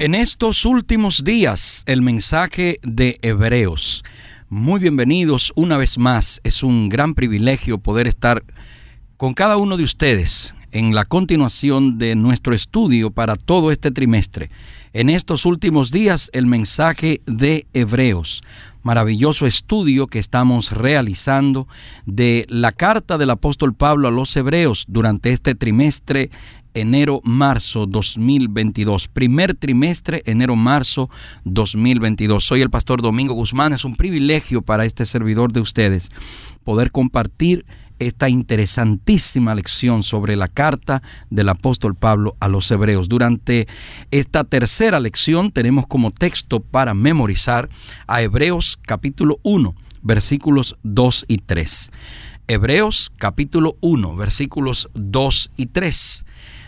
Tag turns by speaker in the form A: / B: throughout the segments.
A: En estos últimos días, el mensaje de Hebreos. Muy bienvenidos una vez más. Es un gran privilegio poder estar con cada uno de ustedes en la continuación de nuestro estudio para todo este trimestre en estos últimos días el mensaje de Hebreos. Maravilloso estudio que estamos realizando de la carta del apóstol Pablo a los Hebreos durante este trimestre enero-marzo 2022. Primer trimestre, enero-marzo 2022. Soy el pastor Domingo Guzmán. Es un privilegio para este servidor de ustedes poder compartir esta interesantísima lección sobre la carta del apóstol Pablo a los hebreos. Durante esta tercera lección tenemos como texto para memorizar a Hebreos capítulo 1, versículos 2 y 3. Hebreos capítulo 1, versículos 2 y 3.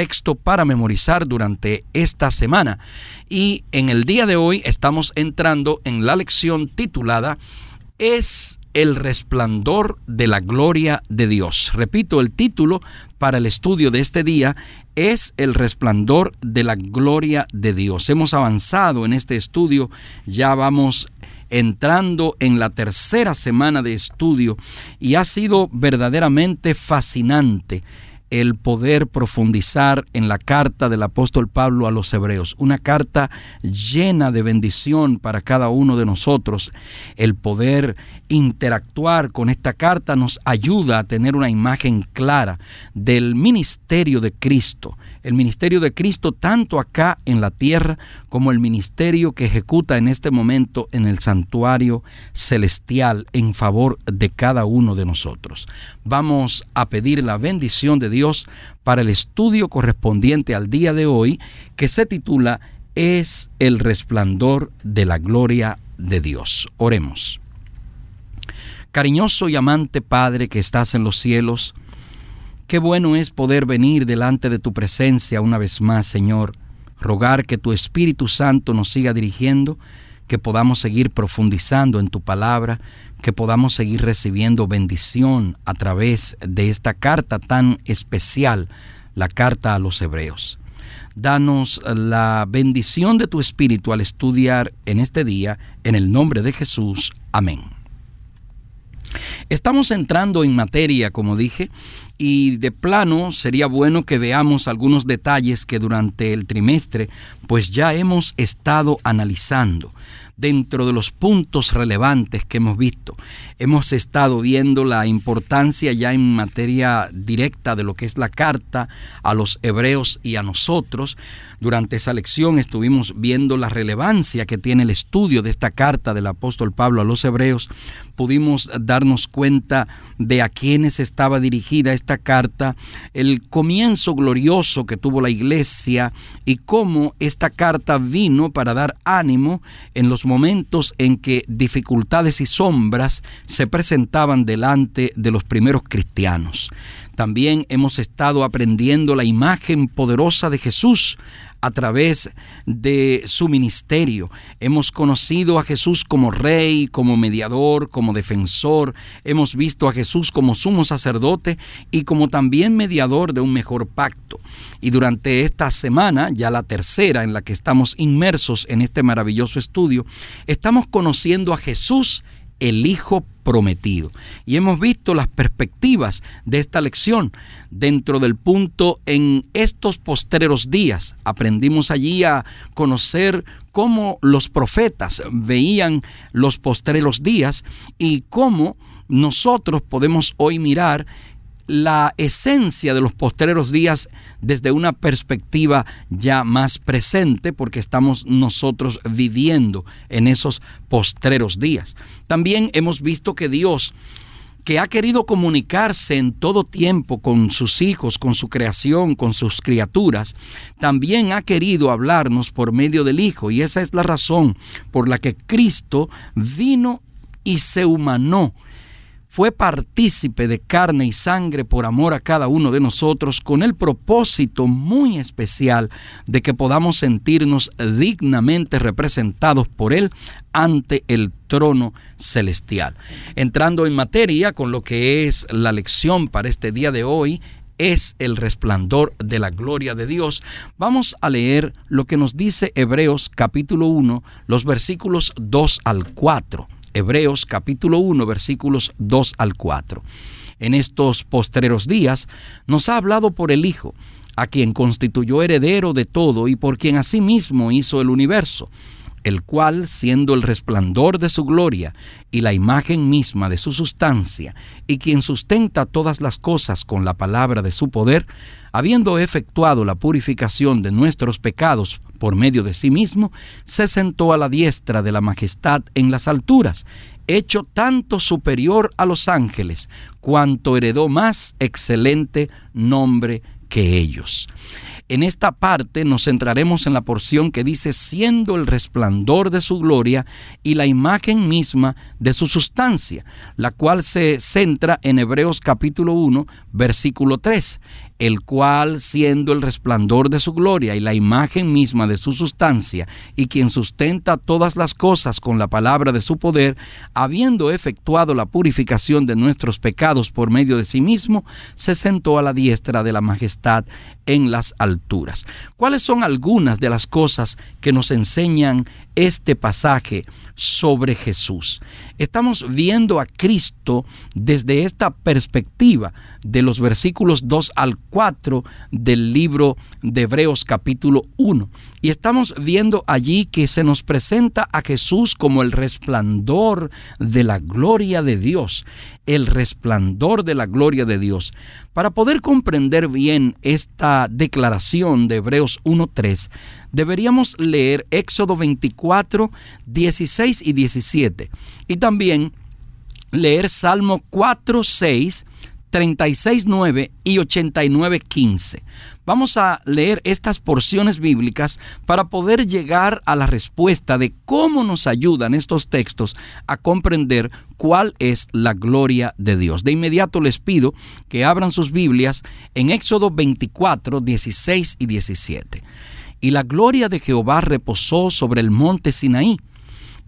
A: Texto para memorizar durante esta semana. Y en el día de hoy estamos entrando en la lección titulada Es el resplandor de la gloria de Dios. Repito, el título para el estudio de este día es El resplandor de la gloria de Dios. Hemos avanzado en este estudio, ya vamos entrando en la tercera semana de estudio y ha sido verdaderamente fascinante el poder profundizar en la carta del apóstol Pablo a los hebreos, una carta llena de bendición para cada uno de nosotros. El poder interactuar con esta carta nos ayuda a tener una imagen clara del ministerio de Cristo, el ministerio de Cristo tanto acá en la tierra como el ministerio que ejecuta en este momento en el santuario celestial en favor de cada uno de nosotros. Vamos a pedir la bendición de Dios para el estudio correspondiente al día de hoy que se titula Es el resplandor de la gloria de Dios. Oremos. Cariñoso y amante Padre que estás en los cielos, Qué bueno es poder venir delante de tu presencia una vez más, Señor, rogar que tu Espíritu Santo nos siga dirigiendo, que podamos seguir profundizando en tu palabra, que podamos seguir recibiendo bendición a través de esta carta tan especial, la carta a los hebreos. Danos la bendición de tu Espíritu al estudiar en este día, en el nombre de Jesús. Amén. Estamos entrando en materia, como dije, y de plano sería bueno que veamos algunos detalles que durante el trimestre pues ya hemos estado analizando dentro de los puntos relevantes que hemos visto. Hemos estado viendo la importancia ya en materia directa de lo que es la carta a los hebreos y a nosotros. Durante esa lección estuvimos viendo la relevancia que tiene el estudio de esta carta del apóstol Pablo a los hebreos. Pudimos darnos cuenta de a quienes estaba dirigida esta carta, el comienzo glorioso que tuvo la iglesia y cómo esta carta vino para dar ánimo en los momentos en que dificultades y sombras se presentaban delante de los primeros cristianos. También hemos estado aprendiendo la imagen poderosa de Jesús a través de su ministerio. Hemos conocido a Jesús como rey, como mediador, como defensor. Hemos visto a Jesús como sumo sacerdote y como también mediador de un mejor pacto. Y durante esta semana, ya la tercera en la que estamos inmersos en este maravilloso estudio, estamos conociendo a Jesús el Hijo prometido. Y hemos visto las perspectivas de esta lección dentro del punto en estos postreros días. Aprendimos allí a conocer cómo los profetas veían los postreros días y cómo nosotros podemos hoy mirar la esencia de los postreros días desde una perspectiva ya más presente, porque estamos nosotros viviendo en esos postreros días. También hemos visto que Dios que ha querido comunicarse en todo tiempo con sus hijos, con su creación, con sus criaturas, también ha querido hablarnos por medio del Hijo. Y esa es la razón por la que Cristo vino y se humanó fue partícipe de carne y sangre por amor a cada uno de nosotros con el propósito muy especial de que podamos sentirnos dignamente representados por Él ante el trono celestial. Entrando en materia con lo que es la lección para este día de hoy, es el resplandor de la gloria de Dios. Vamos a leer lo que nos dice Hebreos capítulo 1, los versículos 2 al 4. Hebreos capítulo 1 versículos 2 al 4. En estos postreros días nos ha hablado por el Hijo, a quien constituyó heredero de todo y por quien asimismo hizo el universo, el cual, siendo el resplandor de su gloria y la imagen misma de su sustancia, y quien sustenta todas las cosas con la palabra de su poder, habiendo efectuado la purificación de nuestros pecados por medio de sí mismo, se sentó a la diestra de la majestad en las alturas, hecho tanto superior a los ángeles, cuanto heredó más excelente nombre que ellos. En esta parte nos centraremos en la porción que dice siendo el resplandor de su gloria y la imagen misma de su sustancia, la cual se centra en Hebreos capítulo 1, versículo 3 el cual, siendo el resplandor de su gloria y la imagen misma de su sustancia, y quien sustenta todas las cosas con la palabra de su poder, habiendo efectuado la purificación de nuestros pecados por medio de sí mismo, se sentó a la diestra de la majestad en las alturas. ¿Cuáles son algunas de las cosas que nos enseñan este pasaje sobre Jesús? Estamos viendo a Cristo desde esta perspectiva de los versículos 2 al 4 del libro de Hebreos capítulo 1. Y estamos viendo allí que se nos presenta a Jesús como el resplandor de la gloria de Dios, el resplandor de la gloria de Dios. Para poder comprender bien esta declaración de Hebreos 1.3, deberíamos leer Éxodo 24, 16 y 17. Y también leer Salmo 4, 6, 36.9 y 89.15. Vamos a leer estas porciones bíblicas para poder llegar a la respuesta de cómo nos ayudan estos textos a comprender cuál es la gloria de Dios. De inmediato les pido que abran sus Biblias en Éxodo 24, 16 y 17. Y la gloria de Jehová reposó sobre el monte Sinaí,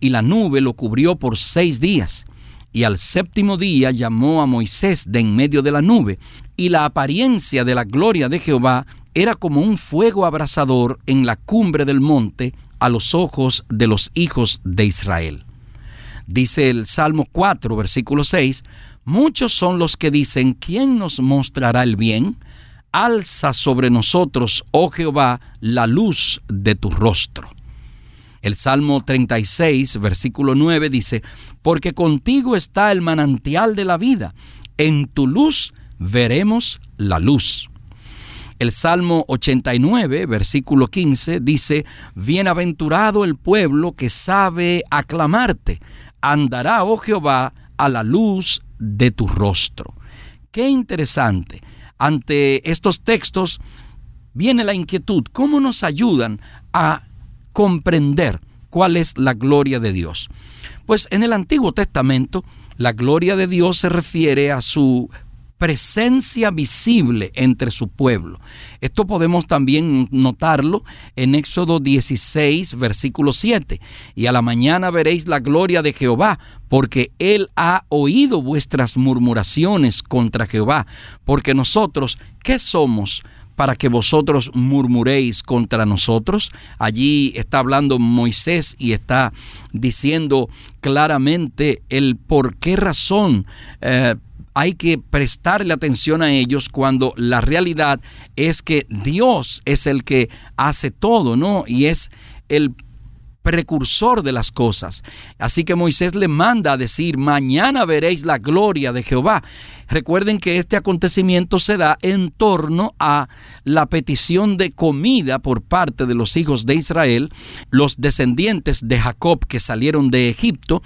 A: y la nube lo cubrió por seis días y al séptimo día llamó a Moisés de en medio de la nube, y la apariencia de la gloria de Jehová era como un fuego abrasador en la cumbre del monte a los ojos de los hijos de Israel. Dice el Salmo 4, versículo 6, Muchos son los que dicen, ¿quién nos mostrará el bien? Alza sobre nosotros, oh Jehová, la luz de tu rostro. El Salmo 36, versículo 9 dice, Porque contigo está el manantial de la vida, en tu luz veremos la luz. El Salmo 89, versículo 15 dice, Bienaventurado el pueblo que sabe aclamarte, andará, oh Jehová, a la luz de tu rostro. Qué interesante. Ante estos textos viene la inquietud, ¿cómo nos ayudan a comprender cuál es la gloria de Dios. Pues en el Antiguo Testamento, la gloria de Dios se refiere a su presencia visible entre su pueblo. Esto podemos también notarlo en Éxodo 16, versículo 7. Y a la mañana veréis la gloria de Jehová, porque Él ha oído vuestras murmuraciones contra Jehová, porque nosotros, ¿qué somos para que vosotros murmuréis contra nosotros. Allí está hablando Moisés y está diciendo claramente el por qué razón eh, hay que prestarle atención a ellos cuando la realidad es que Dios es el que hace todo, ¿no? Y es el precursor de las cosas. Así que Moisés le manda a decir, mañana veréis la gloria de Jehová. Recuerden que este acontecimiento se da en torno a la petición de comida por parte de los hijos de Israel. Los descendientes de Jacob que salieron de Egipto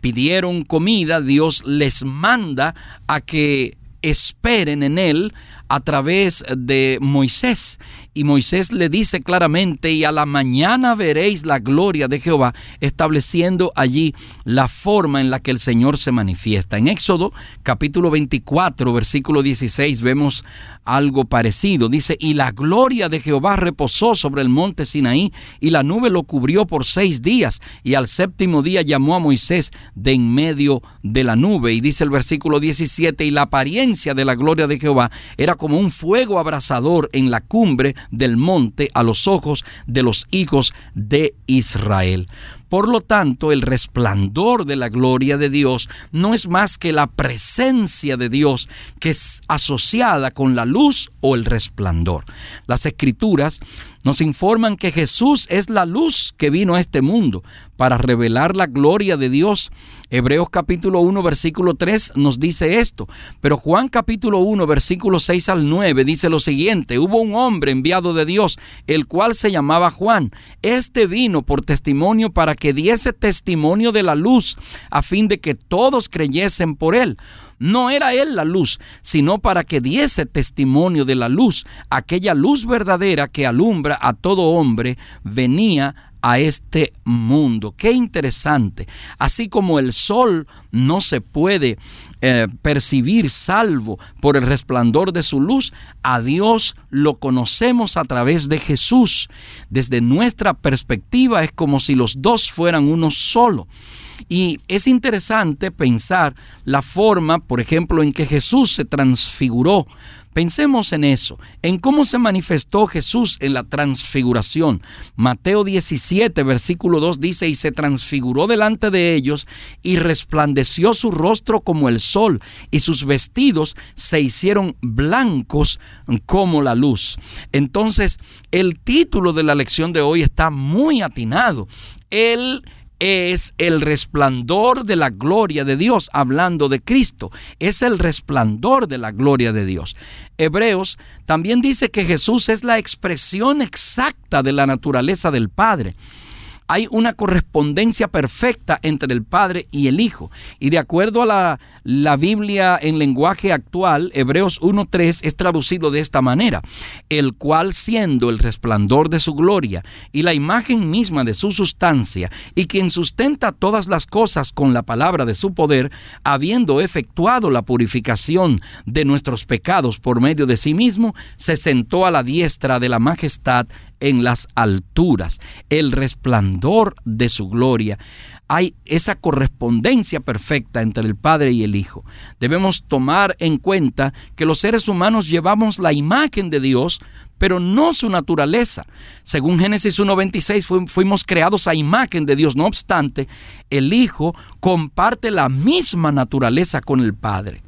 A: pidieron comida, Dios les manda a que esperen en él a través de Moisés. Y Moisés le dice claramente, y a la mañana veréis la gloria de Jehová, estableciendo allí la forma en la que el Señor se manifiesta. En Éxodo capítulo 24, versículo 16, vemos algo parecido. Dice, y la gloria de Jehová reposó sobre el monte Sinaí, y la nube lo cubrió por seis días, y al séptimo día llamó a Moisés de en medio de la nube. Y dice el versículo 17, y la apariencia de la gloria de Jehová era como un fuego abrasador en la cumbre del monte a los ojos de los hijos de Israel. Por lo tanto, el resplandor de la gloria de Dios no es más que la presencia de Dios que es asociada con la luz o el resplandor. Las escrituras nos informan que Jesús es la luz que vino a este mundo para revelar la gloria de Dios. Hebreos capítulo 1 versículo 3 nos dice esto, pero Juan capítulo 1 versículo 6 al 9 dice lo siguiente, hubo un hombre enviado de Dios, el cual se llamaba Juan. Este vino por testimonio para que diese testimonio de la luz, a fin de que todos creyesen por él. No era Él la luz, sino para que diese testimonio de la luz. Aquella luz verdadera que alumbra a todo hombre venía a este mundo. Qué interesante. Así como el sol no se puede eh, percibir salvo por el resplandor de su luz, a Dios lo conocemos a través de Jesús. Desde nuestra perspectiva es como si los dos fueran uno solo. Y es interesante pensar la forma, por ejemplo, en que Jesús se transfiguró. Pensemos en eso, en cómo se manifestó Jesús en la transfiguración. Mateo 17, versículo 2 dice, y se transfiguró delante de ellos y resplandeció su rostro como el sol y sus vestidos se hicieron blancos como la luz. Entonces, el título de la lección de hoy está muy atinado. Él es el resplandor de la gloria de Dios, hablando de Cristo. Es el resplandor de la gloria de Dios. Hebreos también dice que Jesús es la expresión exacta de la naturaleza del Padre hay una correspondencia perfecta entre el Padre y el Hijo. Y de acuerdo a la, Biblia en lenguaje actual, Hebreos 1.3 es traducido de esta manera, el cual siendo el resplandor de su gloria y la imagen misma de su sustancia, y quien sustenta todas las cosas con la palabra de su poder, habiendo efectuado la purificación de nuestros pecados por medio de sí mismo, se sentó a la diestra de la majestad en las alturas, el resplandor de su gloria. Hay esa correspondencia perfecta entre el Padre y el Hijo. Debemos tomar en cuenta que los seres humanos llevamos la imagen de Dios, pero no su naturaleza. Según Génesis 1.26 fuimos creados a imagen de Dios. No obstante, el Hijo comparte la misma naturaleza con el Padre.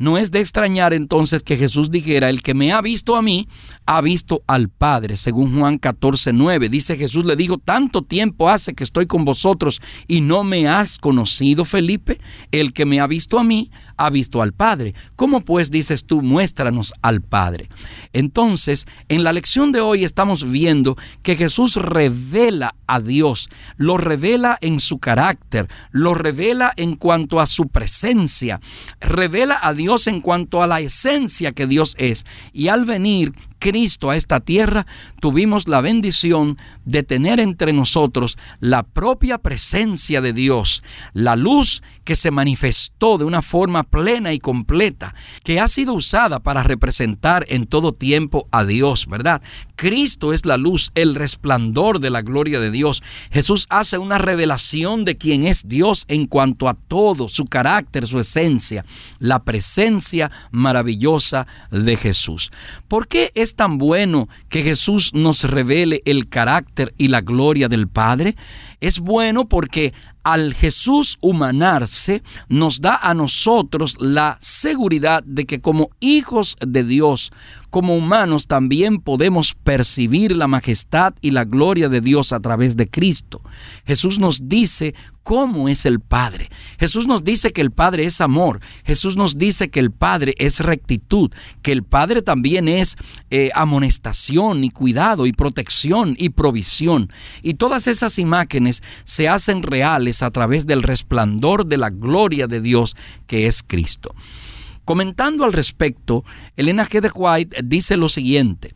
A: No es de extrañar entonces que Jesús dijera, el que me ha visto a mí, ha visto al Padre. Según Juan 14, 9, dice Jesús le dijo, tanto tiempo hace que estoy con vosotros y no me has conocido, Felipe. El que me ha visto a mí, ha visto al Padre. ¿Cómo pues dices tú, muéstranos al Padre? Entonces, en la lección de hoy estamos viendo que Jesús revela a Dios, lo revela en su carácter, lo revela en cuanto a su presencia, revela a Dios en cuanto a la esencia que Dios es. Y al venir Cristo a esta tierra, tuvimos la bendición de tener entre nosotros la propia presencia de Dios, la luz que se manifestó de una forma plena y completa, que ha sido usada para representar en todo tiempo a Dios, ¿verdad? Cristo es la luz, el resplandor de la gloria de Dios. Jesús hace una revelación de quién es Dios en cuanto a todo, su carácter, su esencia, la presencia maravillosa de Jesús. ¿Por qué es es tan bueno que Jesús nos revele el carácter y la gloria del Padre? Es bueno porque al Jesús humanarse nos da a nosotros la seguridad de que como hijos de Dios, como humanos también podemos percibir la majestad y la gloria de Dios a través de Cristo. Jesús nos dice cómo es el Padre. Jesús nos dice que el Padre es amor. Jesús nos dice que el Padre es rectitud, que el Padre también es eh, amonestación y cuidado y protección y provisión. Y todas esas imágenes se hacen reales a través del resplandor de la gloria de Dios que es Cristo. Comentando al respecto, Elena G. de White dice lo siguiente,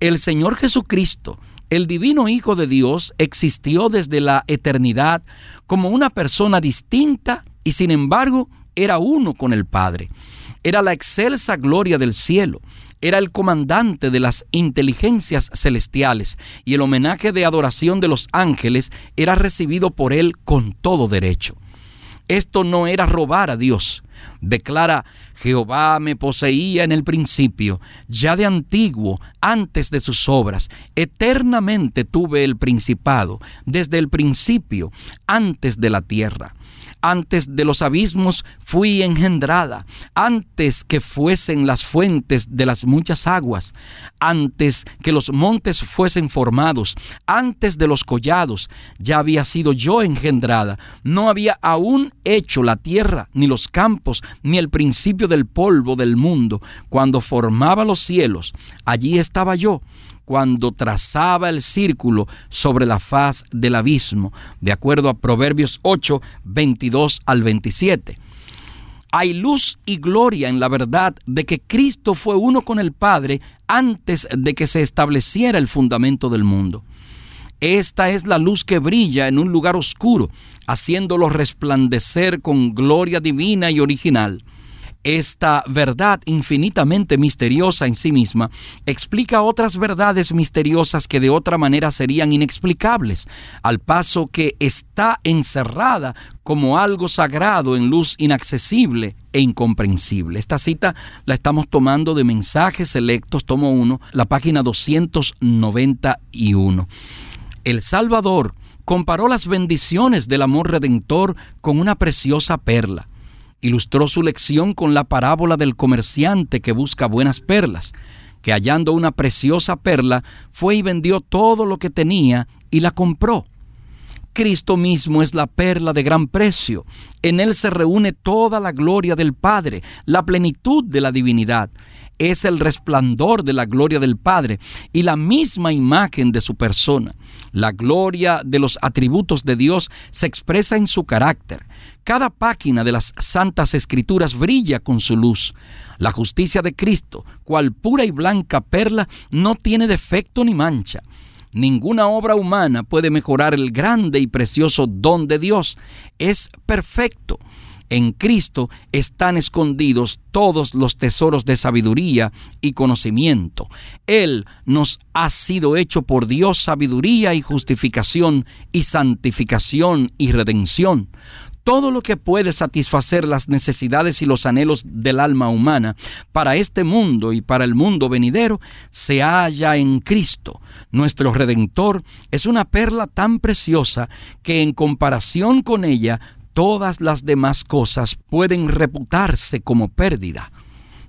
A: el Señor Jesucristo, el divino Hijo de Dios, existió desde la eternidad como una persona distinta y sin embargo era uno con el Padre. Era la excelsa gloria del cielo, era el comandante de las inteligencias celestiales y el homenaje de adoración de los ángeles era recibido por él con todo derecho. Esto no era robar a Dios. Declara, Jehová me poseía en el principio, ya de antiguo, antes de sus obras. Eternamente tuve el principado, desde el principio, antes de la tierra. Antes de los abismos fui engendrada, antes que fuesen las fuentes de las muchas aguas, antes que los montes fuesen formados, antes de los collados, ya había sido yo engendrada. No había aún hecho la tierra, ni los campos, ni el principio del polvo del mundo. Cuando formaba los cielos, allí estaba yo cuando trazaba el círculo sobre la faz del abismo, de acuerdo a Proverbios 8, 22 al 27. Hay luz y gloria en la verdad de que Cristo fue uno con el Padre antes de que se estableciera el fundamento del mundo. Esta es la luz que brilla en un lugar oscuro, haciéndolo resplandecer con gloria divina y original. Esta verdad infinitamente misteriosa en sí misma explica otras verdades misteriosas que de otra manera serían inexplicables, al paso que está encerrada como algo sagrado en luz inaccesible e incomprensible. Esta cita la estamos tomando de Mensajes Selectos, tomo 1, la página 291. El Salvador comparó las bendiciones del amor redentor con una preciosa perla ilustró su lección con la parábola del comerciante que busca buenas perlas, que hallando una preciosa perla, fue y vendió todo lo que tenía y la compró. Cristo mismo es la perla de gran precio. En Él se reúne toda la gloria del Padre, la plenitud de la divinidad. Es el resplandor de la gloria del Padre y la misma imagen de su persona. La gloria de los atributos de Dios se expresa en su carácter. Cada página de las santas escrituras brilla con su luz. La justicia de Cristo, cual pura y blanca perla, no tiene defecto ni mancha. Ninguna obra humana puede mejorar el grande y precioso don de Dios. Es perfecto. En Cristo están escondidos todos los tesoros de sabiduría y conocimiento. Él nos ha sido hecho por Dios sabiduría y justificación y santificación y redención todo lo que puede satisfacer las necesidades y los anhelos del alma humana para este mundo y para el mundo venidero se halla en Cristo. Nuestro Redentor es una perla tan preciosa que en comparación con ella todas las demás cosas pueden reputarse como pérdida.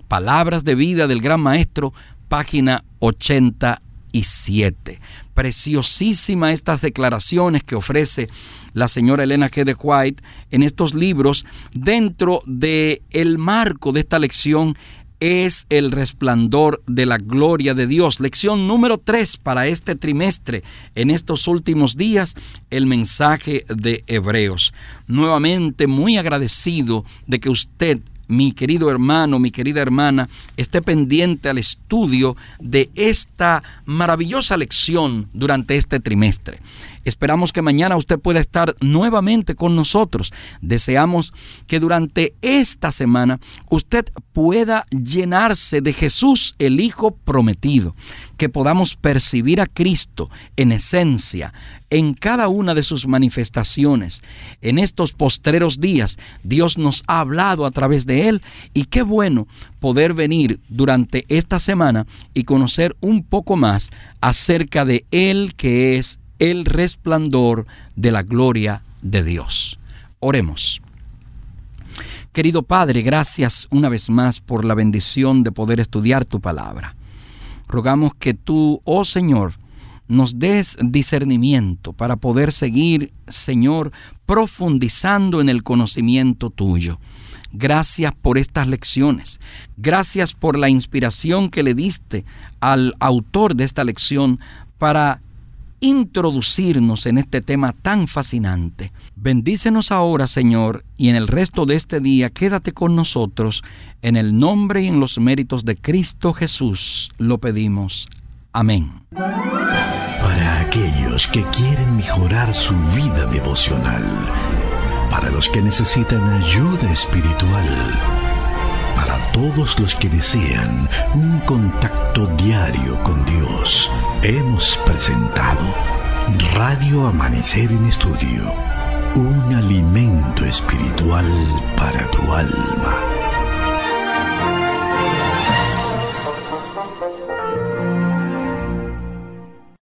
A: Palabras de vida del Gran Maestro, página 87. Preciosísima estas declaraciones que ofrece la señora Elena G. de White en estos libros dentro de el marco de esta lección es el resplandor de la gloria de Dios. Lección número 3 para este trimestre, en estos últimos días, el mensaje de Hebreos. Nuevamente muy agradecido de que usted mi querido hermano, mi querida hermana, esté pendiente al estudio de esta maravillosa lección durante este trimestre. Esperamos que mañana usted pueda estar nuevamente con nosotros. Deseamos que durante esta semana usted pueda llenarse de Jesús, el Hijo prometido, que podamos percibir a Cristo en esencia, en cada una de sus manifestaciones. En estos postreros días, Dios nos ha hablado a través de Él. Y qué bueno poder venir durante esta semana y conocer un poco más acerca de Él que es el resplandor de la gloria de Dios. Oremos. Querido Padre, gracias una vez más por la bendición de poder estudiar tu palabra. Rogamos que tú, oh Señor, nos des discernimiento para poder seguir, Señor, profundizando en el conocimiento tuyo. Gracias por estas lecciones. Gracias por la inspiración que le diste al autor de esta lección para introducirnos en este tema tan fascinante. Bendícenos ahora, Señor, y en el resto de este día quédate con nosotros. En el nombre y en los méritos de Cristo Jesús lo pedimos. Amén.
B: Para aquellos que quieren mejorar su vida devocional, para los que necesitan ayuda espiritual, para todos los que desean un contacto diario con Dios, hemos presentado Radio Amanecer en Estudio, un alimento espiritual para tu alma.